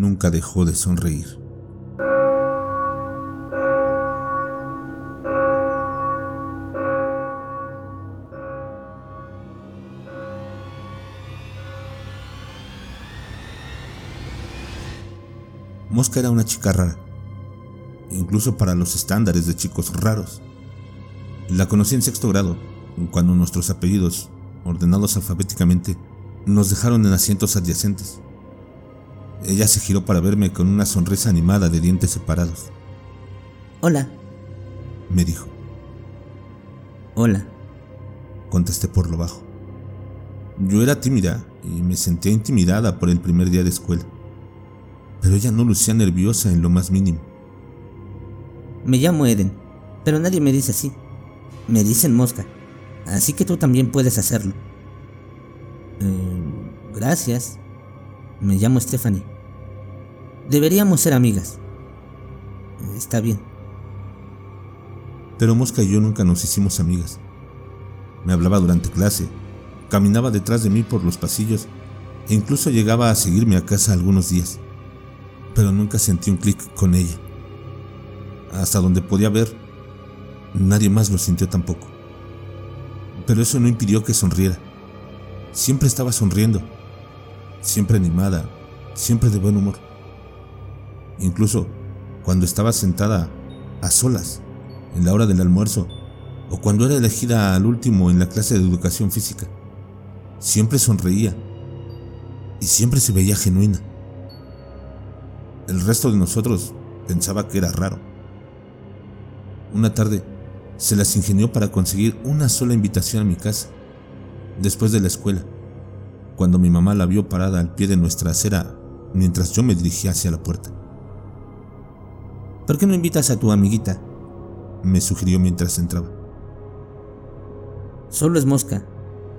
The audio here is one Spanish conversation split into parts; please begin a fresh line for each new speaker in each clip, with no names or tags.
nunca dejó de sonreír. Mosca era una chica rara, incluso para los estándares de chicos raros. La conocí en sexto grado, cuando nuestros apellidos, ordenados alfabéticamente, nos dejaron en asientos adyacentes. Ella se giró para verme con una sonrisa animada de dientes separados.
Hola,
Me dijo.
hola.
Contesté por lo bajo. Yo era tímida y me sentía intimidada por el primer día de escuela. Pero ella no lucía nerviosa en lo más mínimo.
Me llamo Eden, pero nadie me dice así. Me dicen mosca, así que tú también puedes hacerlo. Eh, gracias. Me llamo Stephanie. Deberíamos ser amigas. Está bien.
Pero Mosca y yo nunca nos hicimos amigas. Me hablaba durante clase, caminaba detrás de mí por los pasillos e incluso llegaba a seguirme a casa algunos días. Pero nunca sentí un clic con ella. Hasta donde podía ver, nadie más lo sintió tampoco. Pero eso no impidió que sonriera. Siempre estaba sonriendo, siempre animada, siempre de buen humor. Incluso cuando estaba sentada a solas en la hora del almuerzo o cuando era elegida al último en la clase de educación física. Siempre sonreía y siempre se veía genuina. El resto de nosotros pensaba que era raro. Una tarde se las ingenió para conseguir una sola invitación a mi casa, después de la escuela, cuando mi mamá la vio parada al pie de nuestra acera mientras yo me dirigía hacia la puerta.
¿Por qué no invitas a tu amiguita?
Me sugirió mientras entraba.
Solo es mosca.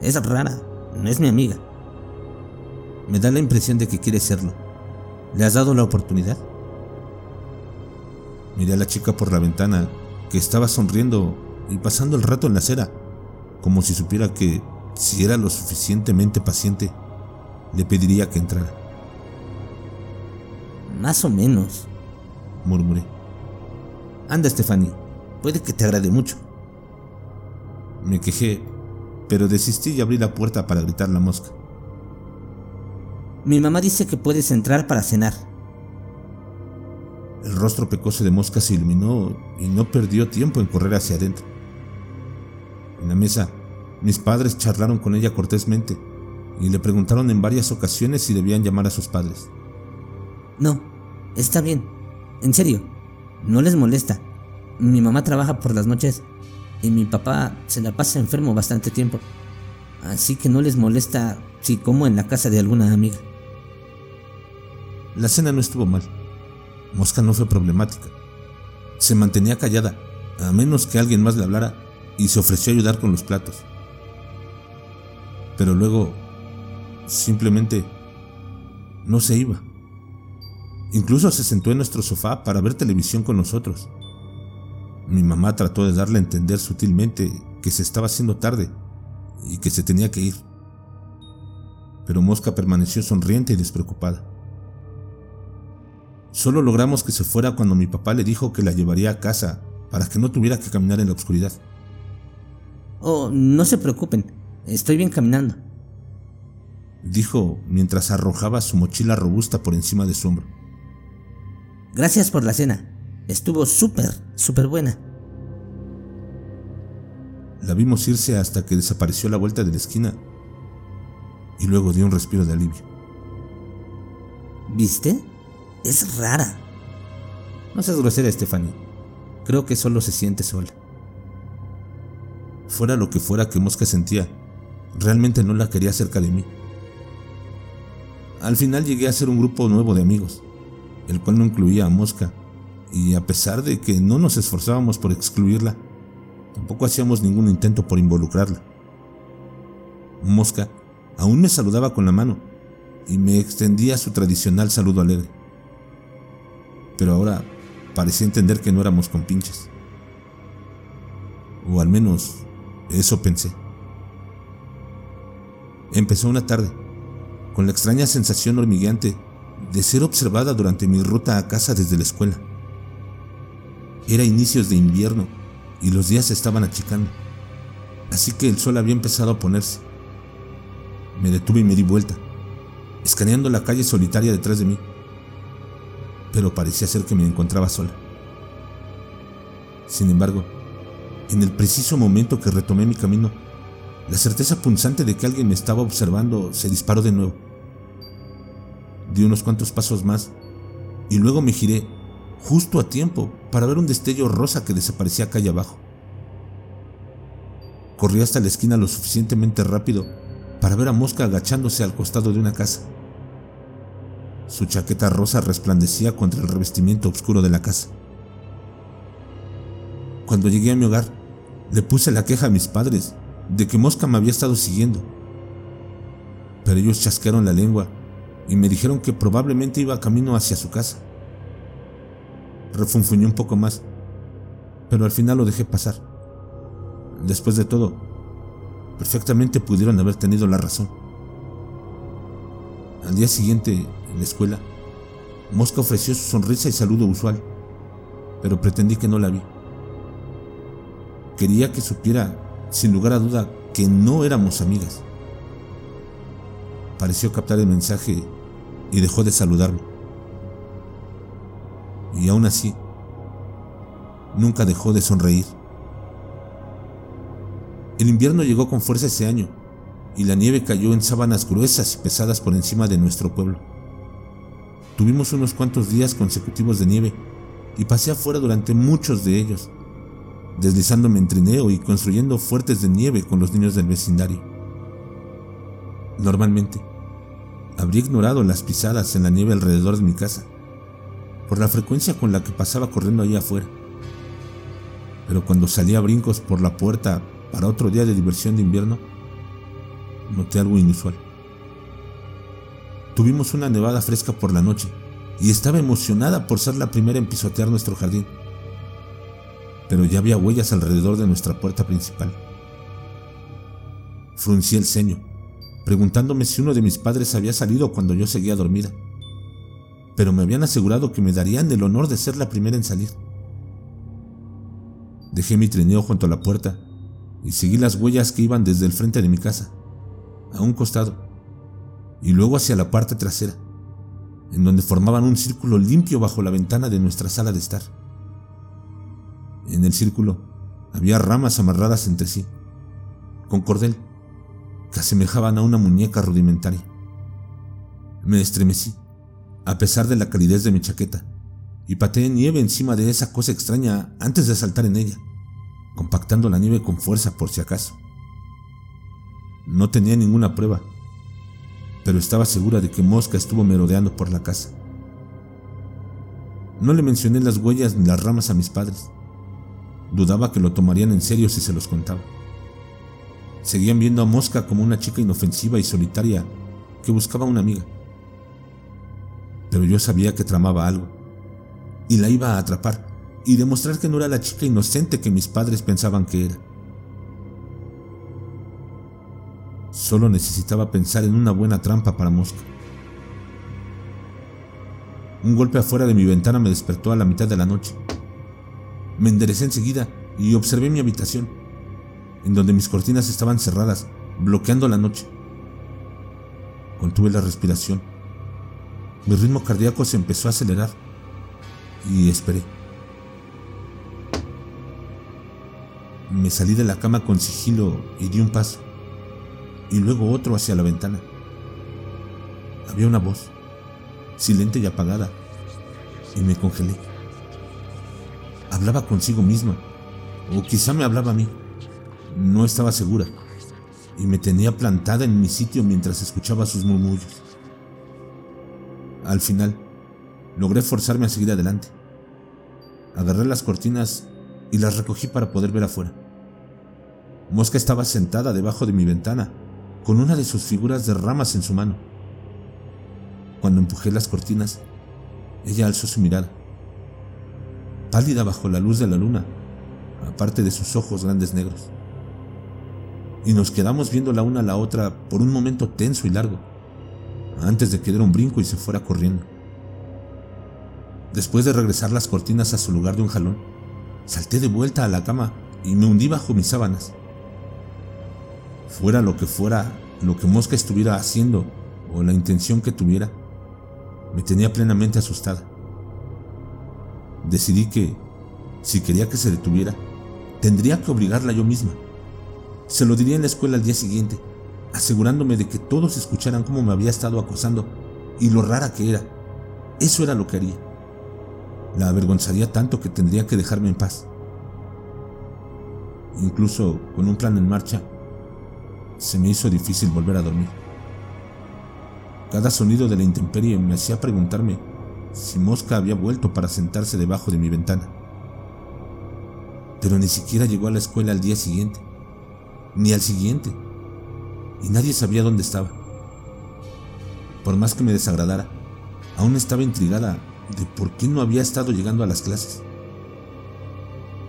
Es rara, no es mi amiga.
Me da la impresión de que quiere serlo. ¿Le has dado la oportunidad? Miré a la chica por la ventana, que estaba sonriendo y pasando el rato en la acera, como si supiera que, si era lo suficientemente paciente, le pediría que entrara.
Más o menos.
Murmuré.
Anda, Stephanie. Puede que te agrade mucho.
Me quejé, pero desistí y abrí la puerta para gritar la mosca.
Mi mamá dice que puedes entrar para cenar.
El rostro pecoso de mosca se iluminó y no perdió tiempo en correr hacia adentro. En la mesa, mis padres charlaron con ella cortésmente y le preguntaron en varias ocasiones si debían llamar a sus padres.
No, está bien. En serio, no les molesta. Mi mamá trabaja por las noches y mi papá se la pasa enfermo bastante tiempo. Así que no les molesta si como en la casa de alguna amiga.
La cena no estuvo mal. Mosca no fue problemática. Se mantenía callada, a menos que alguien más le hablara, y se ofreció a ayudar con los platos. Pero luego, simplemente, no se iba. Incluso se sentó en nuestro sofá para ver televisión con nosotros. Mi mamá trató de darle a entender sutilmente que se estaba haciendo tarde y que se tenía que ir. Pero Mosca permaneció sonriente y despreocupada. Solo logramos que se fuera cuando mi papá le dijo que la llevaría a casa para que no tuviera que caminar en la oscuridad.
Oh, no se preocupen, estoy bien caminando.
Dijo mientras arrojaba su mochila robusta por encima de su hombro.
Gracias por la cena. Estuvo súper, súper buena.
La vimos irse hasta que desapareció a la vuelta de la esquina y luego dio un respiro de alivio.
¿Viste? Es rara.
No seas grosera, Stephanie. Creo que solo se siente sola. Fuera lo que fuera que Mosca sentía, realmente no la quería cerca de mí. Al final llegué a hacer un grupo nuevo de amigos, el cual no incluía a Mosca, y a pesar de que no nos esforzábamos por excluirla, tampoco hacíamos ningún intento por involucrarla. Mosca aún me saludaba con la mano y me extendía su tradicional saludo alegre. Pero ahora parecía entender que no éramos compinches. O al menos eso pensé. Empezó una tarde, con la extraña sensación hormigueante de ser observada durante mi ruta a casa desde la escuela. Era inicios de invierno y los días se estaban achicando, así que el sol había empezado a ponerse. Me detuve y me di vuelta, escaneando la calle solitaria detrás de mí, pero parecía ser que me encontraba sola. Sin embargo, en el preciso momento que retomé mi camino, la certeza punzante de que alguien me estaba observando se disparó de nuevo. Di unos cuantos pasos más y luego me giré justo a tiempo para ver un destello rosa que desaparecía calle abajo. Corrí hasta la esquina lo suficientemente rápido para ver a Mosca agachándose al costado de una casa. Su chaqueta rosa resplandecía contra el revestimiento oscuro de la casa. Cuando llegué a mi hogar, le puse la queja a mis padres de que Mosca me había estado siguiendo. Pero ellos chasquearon la lengua y me dijeron que probablemente iba camino hacia su casa. Refunfuñé un poco más, pero al final lo dejé pasar. Después de todo, perfectamente pudieron haber tenido la razón. Al día siguiente, en la escuela, Mosca ofreció su sonrisa y saludo usual, pero pretendí que no la vi. Quería que supiera, sin lugar a duda, que no éramos amigas. Pareció captar el mensaje y dejó de saludarme. Y aún así, nunca dejó de sonreír. El invierno llegó con fuerza ese año y la nieve cayó en sábanas gruesas y pesadas por encima de nuestro pueblo. Tuvimos unos cuantos días consecutivos de nieve y pasé afuera durante muchos de ellos, deslizándome en trineo y construyendo fuertes de nieve con los niños del vecindario. Normalmente, habría ignorado las pisadas en la nieve alrededor de mi casa, por la frecuencia con la que pasaba corriendo allá afuera. Pero cuando salía a brincos por la puerta para otro día de diversión de invierno, noté algo inusual. Tuvimos una nevada fresca por la noche y estaba emocionada por ser la primera en pisotear nuestro jardín. Pero ya había huellas alrededor de nuestra puerta principal. Fruncí el ceño, preguntándome si uno de mis padres había salido cuando yo seguía dormida. Pero me habían asegurado que me darían el honor de ser la primera en salir. Dejé mi trineo junto a la puerta y seguí las huellas que iban desde el frente de mi casa, a un costado, y luego hacia la parte trasera, en donde formaban un círculo limpio bajo la ventana de nuestra sala de estar. En el círculo había ramas amarradas entre sí, con cordel, que asemejaban a una muñeca rudimentaria. Me estremecí, a pesar de la calidez de mi chaqueta, y pateé nieve encima de esa cosa extraña antes de saltar en ella compactando la nieve con fuerza por si acaso. No tenía ninguna prueba, pero estaba segura de que Mosca estuvo merodeando por la casa. No le mencioné las huellas ni las ramas a mis padres. Dudaba que lo tomarían en serio si se los contaba. Seguían viendo a Mosca como una chica inofensiva y solitaria que buscaba una amiga. Pero yo sabía que tramaba algo y la iba a atrapar y demostrar que no era la chica inocente que mis padres pensaban que era. Solo necesitaba pensar en una buena trampa para Mosca. Un golpe afuera de mi ventana me despertó a la mitad de la noche. Me enderecé enseguida y observé mi habitación, en donde mis cortinas estaban cerradas, bloqueando la noche. Contuve la respiración. Mi ritmo cardíaco se empezó a acelerar y esperé. Me salí de la cama con sigilo y di un paso, y luego otro hacia la ventana. Había una voz, silente y apagada, y me congelé. Hablaba consigo misma, o quizá me hablaba a mí. No estaba segura, y me tenía plantada en mi sitio mientras escuchaba sus murmullos. Al final, logré forzarme a seguir adelante. Agarré las cortinas y las recogí para poder ver afuera. Mosca estaba sentada debajo de mi ventana, con una de sus figuras de ramas en su mano. Cuando empujé las cortinas, ella alzó su mirada, pálida bajo la luz de la luna, aparte de sus ojos grandes negros. Y nos quedamos viendo la una a la otra por un momento tenso y largo, antes de que diera un brinco y se fuera corriendo. Después de regresar las cortinas a su lugar de un jalón, salté de vuelta a la cama y me hundí bajo mis sábanas. Fuera lo que fuera, lo que Mosca estuviera haciendo o la intención que tuviera, me tenía plenamente asustada. Decidí que, si quería que se detuviera, tendría que obligarla yo misma. Se lo diría en la escuela al día siguiente, asegurándome de que todos escucharan cómo me había estado acosando y lo rara que era. Eso era lo que haría. La avergonzaría tanto que tendría que dejarme en paz. Incluso con un plan en marcha, se me hizo difícil volver a dormir. Cada sonido de la intemperie me hacía preguntarme si Mosca había vuelto para sentarse debajo de mi ventana. Pero ni siquiera llegó a la escuela al día siguiente, ni al siguiente, y nadie sabía dónde estaba. Por más que me desagradara, aún estaba intrigada de por qué no había estado llegando a las clases.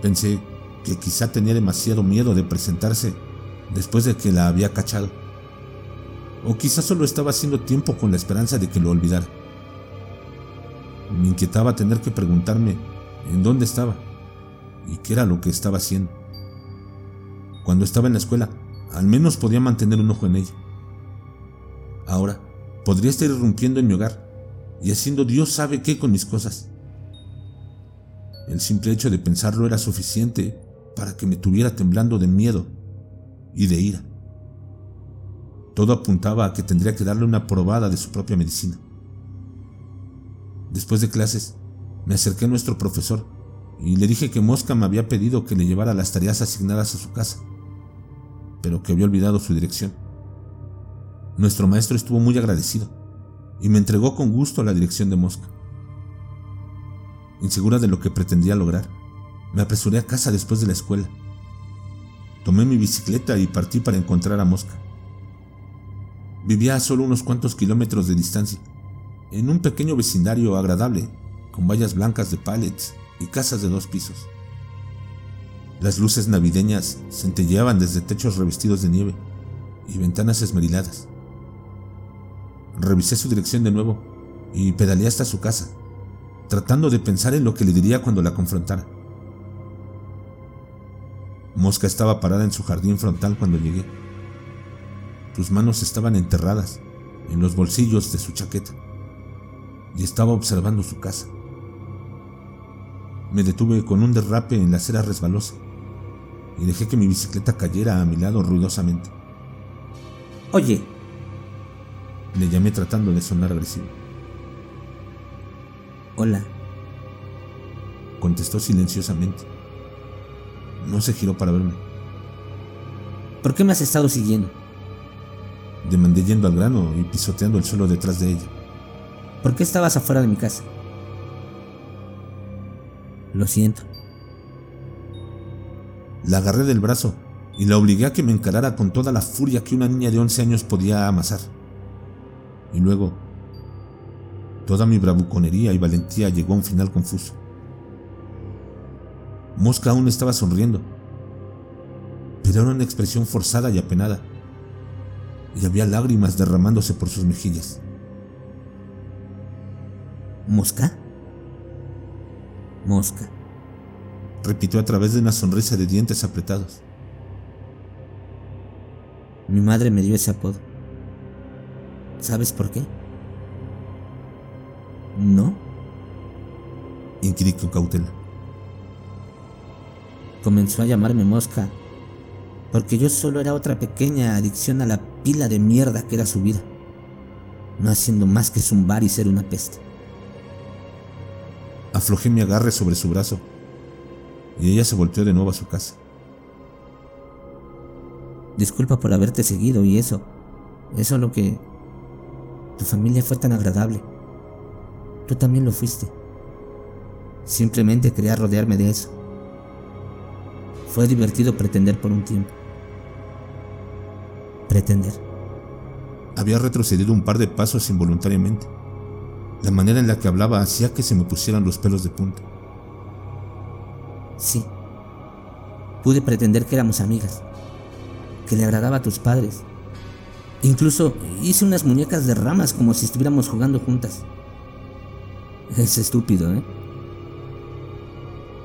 Pensé que quizá tenía demasiado miedo de presentarse después de que la había cachado. O quizá solo estaba haciendo tiempo con la esperanza de que lo olvidara. Me inquietaba tener que preguntarme en dónde estaba y qué era lo que estaba haciendo. Cuando estaba en la escuela, al menos podía mantener un ojo en ella. Ahora, podría estar irrumpiendo en mi hogar y haciendo Dios sabe qué con mis cosas. El simple hecho de pensarlo era suficiente para que me tuviera temblando de miedo y de ira. Todo apuntaba a que tendría que darle una probada de su propia medicina. Después de clases, me acerqué a nuestro profesor y le dije que Mosca me había pedido que le llevara las tareas asignadas a su casa, pero que había olvidado su dirección. Nuestro maestro estuvo muy agradecido y me entregó con gusto la dirección de Mosca. Insegura de lo que pretendía lograr, me apresuré a casa después de la escuela. Tomé mi bicicleta y partí para encontrar a Mosca. Vivía a solo unos cuantos kilómetros de distancia, en un pequeño vecindario agradable, con vallas blancas de pallets y casas de dos pisos. Las luces navideñas centelleaban desde techos revestidos de nieve y ventanas esmeriladas. Revisé su dirección de nuevo y pedaleé hasta su casa, tratando de pensar en lo que le diría cuando la confrontara. Mosca estaba parada en su jardín frontal cuando llegué. Sus manos estaban enterradas en los bolsillos de su chaqueta y estaba observando su casa. Me detuve con un derrape en la acera resbalosa y dejé que mi bicicleta cayera a mi lado ruidosamente.
Oye,
le llamé tratando de sonar agresivo.
Hola.
Contestó silenciosamente. No se giró para verme.
¿Por qué me has estado siguiendo?
Demandé yendo al grano y pisoteando el suelo detrás de ella.
¿Por qué estabas afuera de mi casa? Lo siento.
La agarré del brazo y la obligué a que me encarara con toda la furia que una niña de 11 años podía amasar. Y luego, toda mi bravuconería y valentía llegó a un final confuso. Mosca aún estaba sonriendo, pero era una expresión forzada y apenada, y había lágrimas derramándose por sus mejillas.
¿Mosca? Mosca,
repitió a través de una sonrisa de dientes apretados.
Mi madre me dio ese apodo. ¿Sabes por qué? ¿No?
Inquirí con cautela.
Comenzó a llamarme mosca porque yo solo era otra pequeña adicción a la pila de mierda que era su vida, no haciendo más que zumbar y ser una peste.
Aflojé mi agarre sobre su brazo y ella se volteó de nuevo a su casa.
Disculpa por haberte seguido y eso. Eso es lo que tu familia fue tan agradable. Tú también lo fuiste. Simplemente quería rodearme de eso. Fue divertido pretender por un tiempo. Pretender.
Había retrocedido un par de pasos involuntariamente. La manera en la que hablaba hacía que se me pusieran los pelos de punta.
Sí. Pude pretender que éramos amigas, que le agradaba a tus padres, Incluso hice unas muñecas de ramas como si estuviéramos jugando juntas. Es estúpido, ¿eh?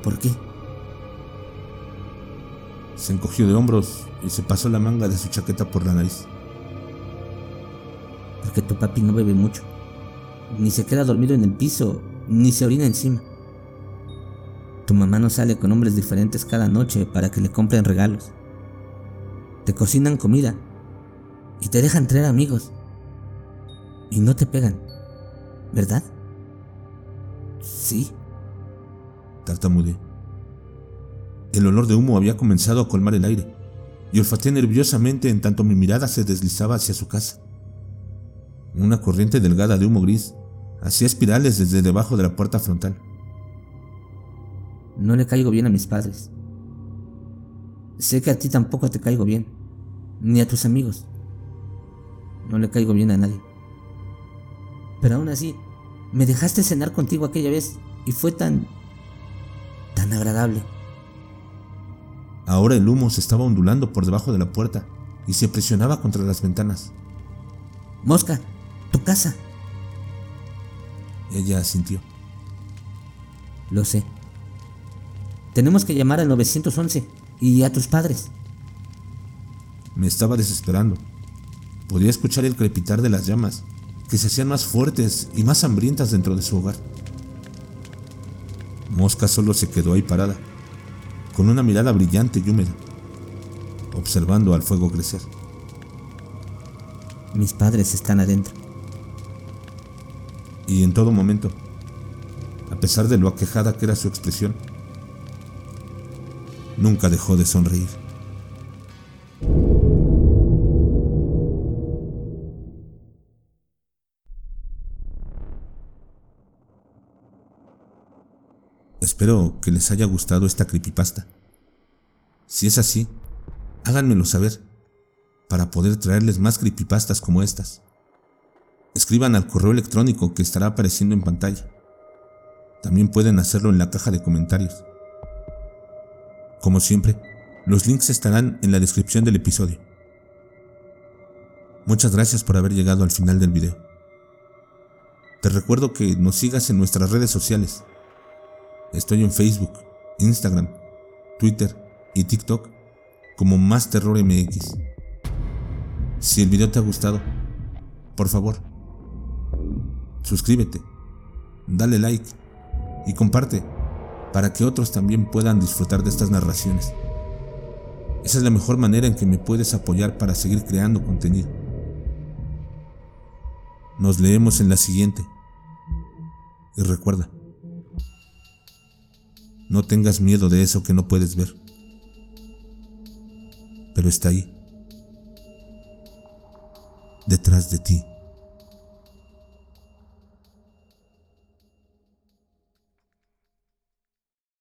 ¿Por qué?
Se encogió de hombros y se pasó la manga de su chaqueta por la nariz.
Porque tu papi no bebe mucho. Ni se queda dormido en el piso, ni se orina encima. Tu mamá no sale con hombres diferentes cada noche para que le compren regalos. Te cocinan comida y te dejan traer amigos. Y no te pegan, ¿verdad? Sí.
Tartamudeé. El olor de humo había comenzado a colmar el aire, y olfateé nerviosamente en tanto mi mirada se deslizaba hacia su casa. Una corriente delgada de humo gris hacía espirales desde debajo de la puerta frontal.
No le caigo bien a mis padres. Sé que a ti tampoco te caigo bien, ni a tus amigos. No le caigo bien a nadie. Pero aún así, me dejaste cenar contigo aquella vez y fue tan... tan agradable.
Ahora el humo se estaba ondulando por debajo de la puerta y se presionaba contra las ventanas.
Mosca, tu casa.
Ella asintió.
Lo sé. Tenemos que llamar al 911 y a tus padres.
Me estaba desesperando. Podía escuchar el crepitar de las llamas, que se hacían más fuertes y más hambrientas dentro de su hogar. Mosca solo se quedó ahí parada, con una mirada brillante y húmeda, observando al fuego crecer.
Mis padres están adentro.
Y en todo momento, a pesar de lo aquejada que era su expresión, nunca dejó de sonreír. Espero que les haya gustado esta creepypasta. Si es así, háganmelo saber para poder traerles más creepypastas como estas. Escriban al correo electrónico que estará apareciendo en pantalla. También pueden hacerlo en la caja de comentarios. Como siempre, los links estarán en la descripción del episodio. Muchas gracias por haber llegado al final del video. Te recuerdo que nos sigas en nuestras redes sociales. Estoy en Facebook, Instagram, Twitter y TikTok como Más Terror MX. Si el video te ha gustado, por favor, suscríbete, dale like y comparte para que otros también puedan disfrutar de estas narraciones. Esa es la mejor manera en que me puedes apoyar para seguir creando contenido. Nos leemos en la siguiente. Y recuerda, no tengas miedo de eso que no puedes ver, pero está ahí detrás de ti.